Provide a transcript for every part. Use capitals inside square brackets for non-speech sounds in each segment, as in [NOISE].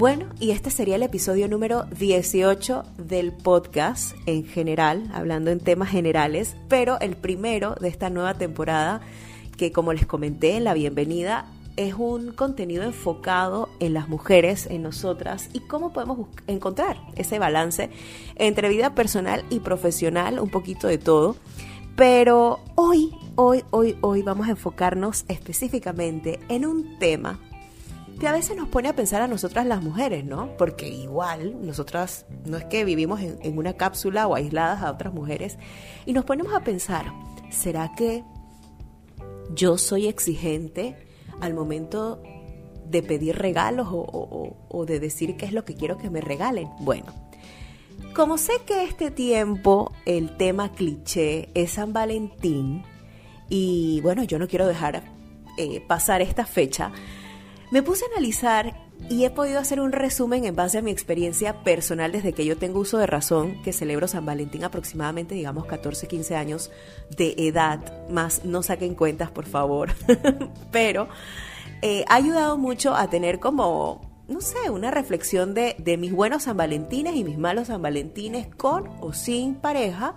Bueno, y este sería el episodio número 18 del podcast en general, hablando en temas generales, pero el primero de esta nueva temporada que como les comenté en la bienvenida es un contenido enfocado en las mujeres, en nosotras y cómo podemos encontrar ese balance entre vida personal y profesional, un poquito de todo. Pero hoy, hoy, hoy, hoy vamos a enfocarnos específicamente en un tema que a veces nos pone a pensar a nosotras las mujeres, ¿no? Porque igual nosotras no es que vivimos en, una cápsula o aisladas a otras mujeres y nos ponemos a pensar, ¿será que yo soy exigente al momento de pedir regalos o, de decir qué es lo que quiero que me regalen? Bueno, como sé que este tiempo el tema cliché es San Valentín y bueno, yo no quiero dejar eh, pasar esta fecha, me puse a analizar y he podido hacer un resumen en base a mi experiencia personal desde que yo tengo uso de razón, que celebro San Valentín aproximadamente, digamos, 14, 15 años de edad, más no saquen cuentas, por favor, [LAUGHS] pero eh, ha ayudado mucho a tener como, no sé, una reflexión de, de mis buenos San Valentines y mis malos San Valentines con o sin pareja.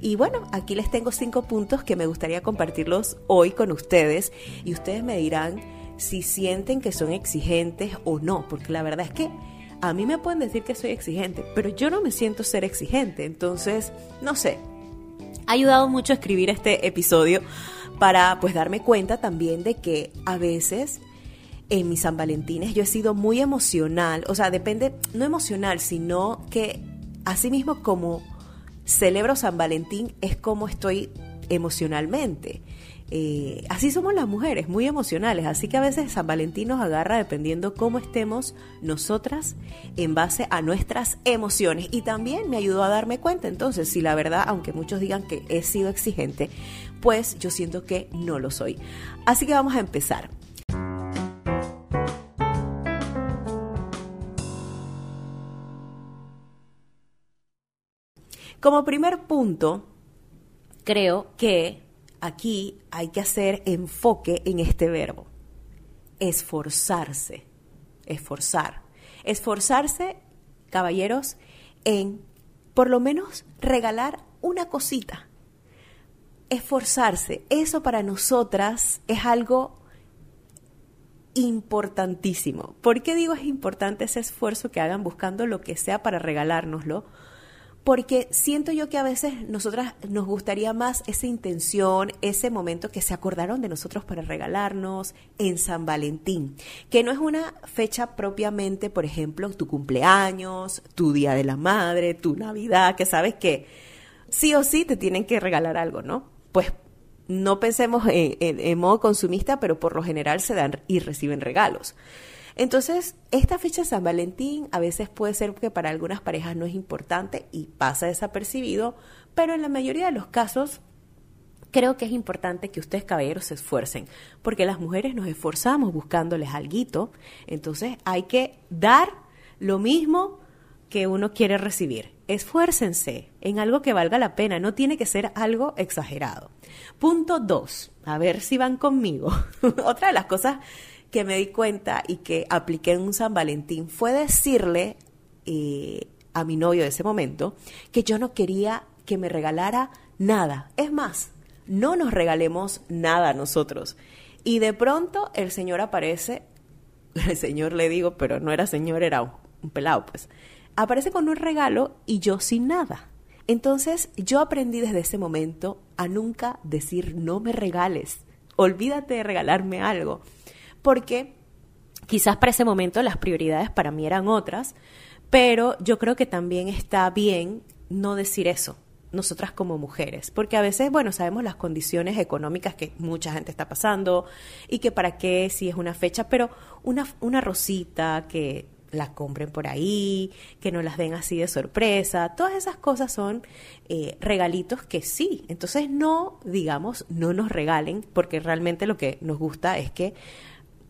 Y bueno, aquí les tengo cinco puntos que me gustaría compartirlos hoy con ustedes y ustedes me dirán si sienten que son exigentes o no, porque la verdad es que a mí me pueden decir que soy exigente, pero yo no me siento ser exigente, entonces, no sé. Ha ayudado mucho a escribir este episodio para pues darme cuenta también de que a veces en mis San Valentines yo he sido muy emocional, o sea, depende, no emocional, sino que así mismo como celebro San Valentín es como estoy emocionalmente. Eh, así somos las mujeres, muy emocionales, así que a veces San Valentín nos agarra dependiendo cómo estemos nosotras en base a nuestras emociones. Y también me ayudó a darme cuenta, entonces, si la verdad, aunque muchos digan que he sido exigente, pues yo siento que no lo soy. Así que vamos a empezar. Como primer punto, creo que aquí hay que hacer enfoque en este verbo. Esforzarse. Esforzar. Esforzarse, caballeros, en por lo menos regalar una cosita. Esforzarse. Eso para nosotras es algo importantísimo. ¿Por qué digo es importante ese esfuerzo que hagan buscando lo que sea para regalárnoslo? Porque siento yo que a veces nosotras nos gustaría más esa intención, ese momento que se acordaron de nosotros para regalarnos en San Valentín, que no es una fecha propiamente, por ejemplo, tu cumpleaños, tu Día de la Madre, tu Navidad, que sabes que sí o sí te tienen que regalar algo, ¿no? Pues no pensemos en, en modo consumista, pero por lo general se dan y reciben regalos. Entonces, esta fecha de San Valentín a veces puede ser que para algunas parejas no es importante y pasa desapercibido, pero en la mayoría de los casos creo que es importante que ustedes caballeros se esfuercen, porque las mujeres nos esforzamos buscándoles algo, entonces hay que dar lo mismo que uno quiere recibir. Esfuércense en algo que valga la pena, no tiene que ser algo exagerado. Punto dos, a ver si van conmigo. [LAUGHS] Otra de las cosas que me di cuenta y que apliqué en un San Valentín fue decirle eh, a mi novio de ese momento que yo no quería que me regalara nada. Es más, no nos regalemos nada a nosotros. Y de pronto el señor aparece, [LAUGHS] el señor le digo, pero no era señor, era un, un pelado, pues. Aparece con un regalo y yo sin nada. Entonces yo aprendí desde ese momento a nunca decir no me regales, olvídate de regalarme algo porque quizás para ese momento las prioridades para mí eran otras, pero yo creo que también está bien no decir eso nosotras como mujeres, porque a veces, bueno, sabemos las condiciones económicas que mucha gente está pasando y que para qué si es una fecha, pero una, una rosita que la compren por ahí, que no las den así de sorpresa, todas esas cosas son eh, regalitos que sí, entonces no, digamos, no nos regalen, porque realmente lo que nos gusta es que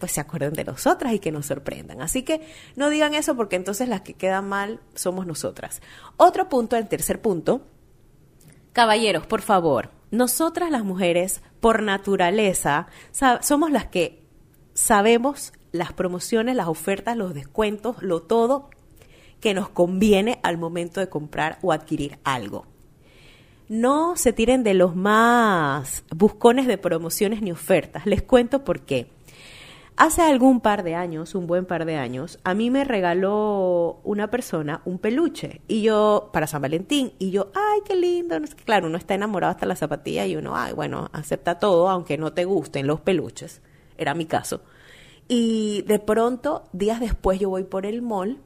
pues se acuerden de nosotras y que nos sorprendan. Así que no digan eso porque entonces las que quedan mal somos nosotras. Otro punto, el tercer punto. Caballeros, por favor, nosotras las mujeres, por naturaleza, somos las que sabemos las promociones, las ofertas, los descuentos, lo todo que nos conviene al momento de comprar o adquirir algo. No se tiren de los más buscones de promociones ni ofertas. Les cuento por qué. Hace algún par de años, un buen par de años, a mí me regaló una persona un peluche y yo para San Valentín y yo, ay, qué lindo, claro, uno está enamorado hasta la zapatilla y uno, ay, bueno, acepta todo aunque no te gusten los peluches. Era mi caso. Y de pronto, días después yo voy por el mall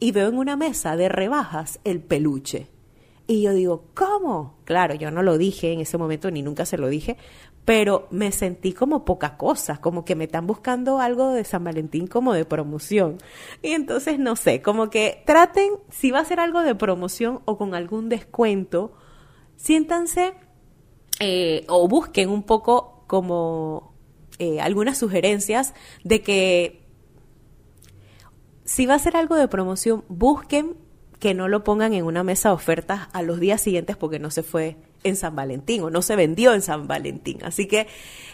y veo en una mesa de rebajas el peluche. Y yo digo, ¿cómo? Claro, yo no lo dije en ese momento ni nunca se lo dije, pero me sentí como poca cosa, como que me están buscando algo de San Valentín como de promoción. Y entonces no sé, como que traten, si va a ser algo de promoción o con algún descuento, siéntanse eh, o busquen un poco como eh, algunas sugerencias de que si va a ser algo de promoción, busquen que no lo pongan en una mesa de ofertas a los días siguientes porque no se fue en San Valentín o no se vendió en San Valentín. Así que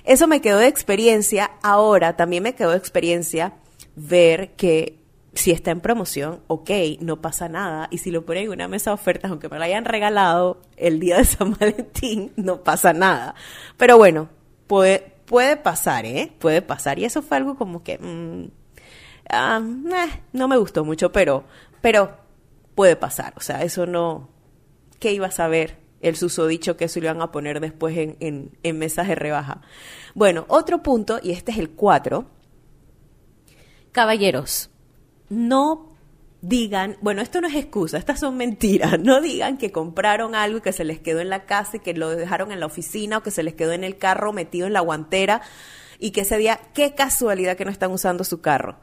eso me quedó de experiencia. Ahora también me quedó de experiencia ver que si está en promoción, ok, no pasa nada. Y si lo ponen en una mesa de ofertas, aunque me lo hayan regalado el día de San [LAUGHS] Valentín, no pasa nada. Pero bueno, puede, puede pasar, ¿eh? Puede pasar. Y eso fue algo como que... Mm, Ah, eh, no me gustó mucho, pero, pero puede pasar. O sea, eso no. ¿Qué iba a saber el susodicho que eso lo iban a poner después en, en, en mesas de rebaja? Bueno, otro punto, y este es el 4. Caballeros, no digan, bueno, esto no es excusa, estas son mentiras, [LAUGHS] no digan que compraron algo y que se les quedó en la casa y que lo dejaron en la oficina o que se les quedó en el carro metido en la guantera y que ese día, qué casualidad que no están usando su carro.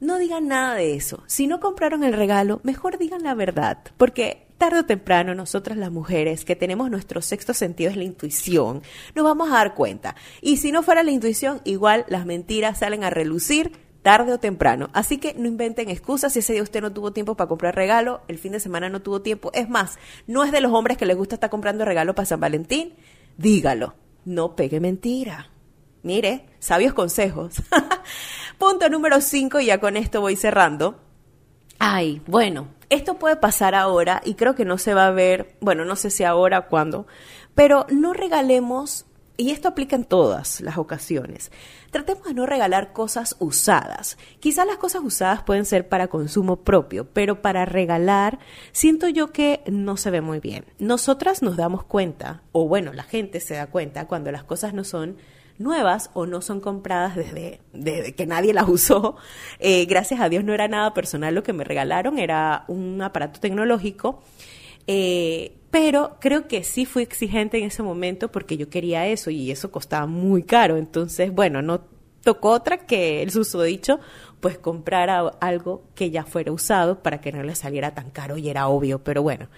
No digan nada de eso. Si no compraron el regalo, mejor digan la verdad, porque tarde o temprano nosotras las mujeres que tenemos nuestro sexto sentido es la intuición, nos vamos a dar cuenta. Y si no fuera la intuición, igual las mentiras salen a relucir tarde o temprano. Así que no inventen excusas si ese día usted no tuvo tiempo para comprar regalo, el fin de semana no tuvo tiempo. Es más, no es de los hombres que les gusta estar comprando regalo para San Valentín. Dígalo. No pegue mentira. Mire, sabios consejos. [LAUGHS] Punto número 5, y ya con esto voy cerrando. Ay, bueno, esto puede pasar ahora y creo que no se va a ver, bueno, no sé si ahora o cuándo, pero no regalemos, y esto aplica en todas las ocasiones, tratemos de no regalar cosas usadas. Quizás las cosas usadas pueden ser para consumo propio, pero para regalar siento yo que no se ve muy bien. Nosotras nos damos cuenta, o bueno, la gente se da cuenta cuando las cosas no son nuevas o no son compradas desde, que nadie las usó. Eh, gracias a Dios no era nada personal lo que me regalaron, era un aparato tecnológico. Eh, pero creo que sí fui exigente en ese momento porque yo quería eso y eso costaba muy caro. Entonces, bueno, no tocó otra que el susodicho, pues comprar algo que ya fuera usado para que no le saliera tan caro y era obvio. Pero bueno,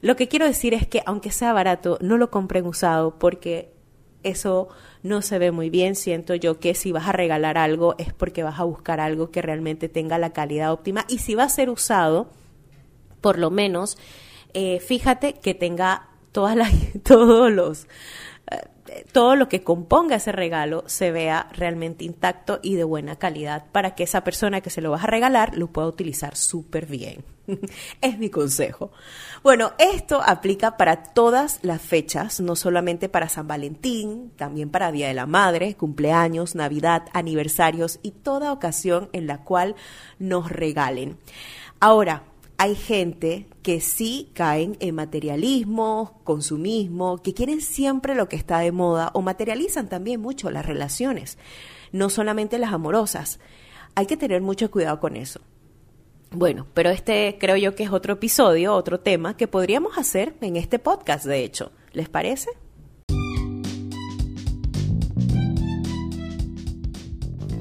lo que quiero decir es que aunque sea barato, no lo compren usado porque eso no se ve muy bien. Siento yo que si vas a regalar algo es porque vas a buscar algo que realmente tenga la calidad óptima y si va a ser usado, por lo menos, eh, fíjate que tenga todas las, [LAUGHS] todos los todo lo que componga ese regalo se vea realmente intacto y de buena calidad para que esa persona que se lo vas a regalar lo pueda utilizar súper bien. [LAUGHS] es mi consejo. Bueno, esto aplica para todas las fechas, no solamente para San Valentín, también para Día de la Madre, cumpleaños, Navidad, aniversarios y toda ocasión en la cual nos regalen. Ahora, hay gente que sí caen en materialismo, consumismo, que quieren siempre lo que está de moda o materializan también mucho las relaciones, no solamente las amorosas. Hay que tener mucho cuidado con eso. Bueno, pero este creo yo que es otro episodio, otro tema que podríamos hacer en este podcast, de hecho. ¿Les parece?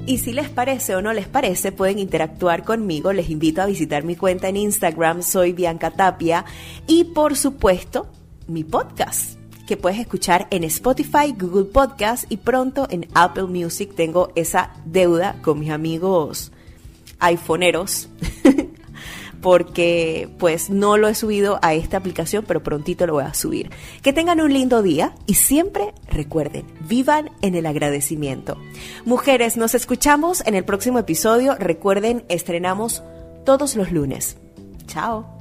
Y si les parece o no les parece, pueden interactuar conmigo. Les invito a visitar mi cuenta en Instagram, soy Bianca Tapia. Y por supuesto, mi podcast, que puedes escuchar en Spotify, Google Podcast y pronto en Apple Music. Tengo esa deuda con mis amigos iPhoneeros [LAUGHS] porque pues no lo he subido a esta aplicación, pero prontito lo voy a subir. Que tengan un lindo día y siempre recuerden, vivan en el agradecimiento. Mujeres, nos escuchamos en el próximo episodio. Recuerden, estrenamos todos los lunes. Chao.